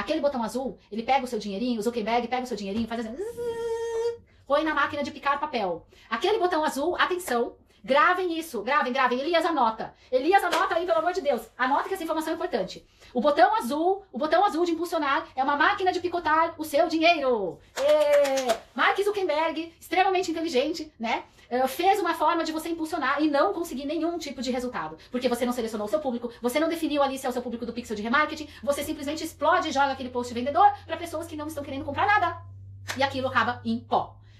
Aquele botão azul, ele pega o seu dinheirinho, o Zuckerberg pega o seu dinheirinho, faz assim, põe na máquina de picar papel. Aquele botão azul, atenção, Gravem isso, gravem, gravem. Elias anota. Elias anota aí, pelo amor de Deus. Anota que essa informação é importante. O botão azul, o botão azul de impulsionar é uma máquina de picotar o seu dinheiro. E... Zuckerberg, extremamente inteligente, né? Uh, fez uma forma de você impulsionar e não conseguir nenhum tipo de resultado. Porque você não selecionou o seu público, você não definiu ali se é o seu público do pixel de remarketing, você simplesmente explode e joga aquele post vendedor para pessoas que não estão querendo comprar nada. E aquilo acaba em pó.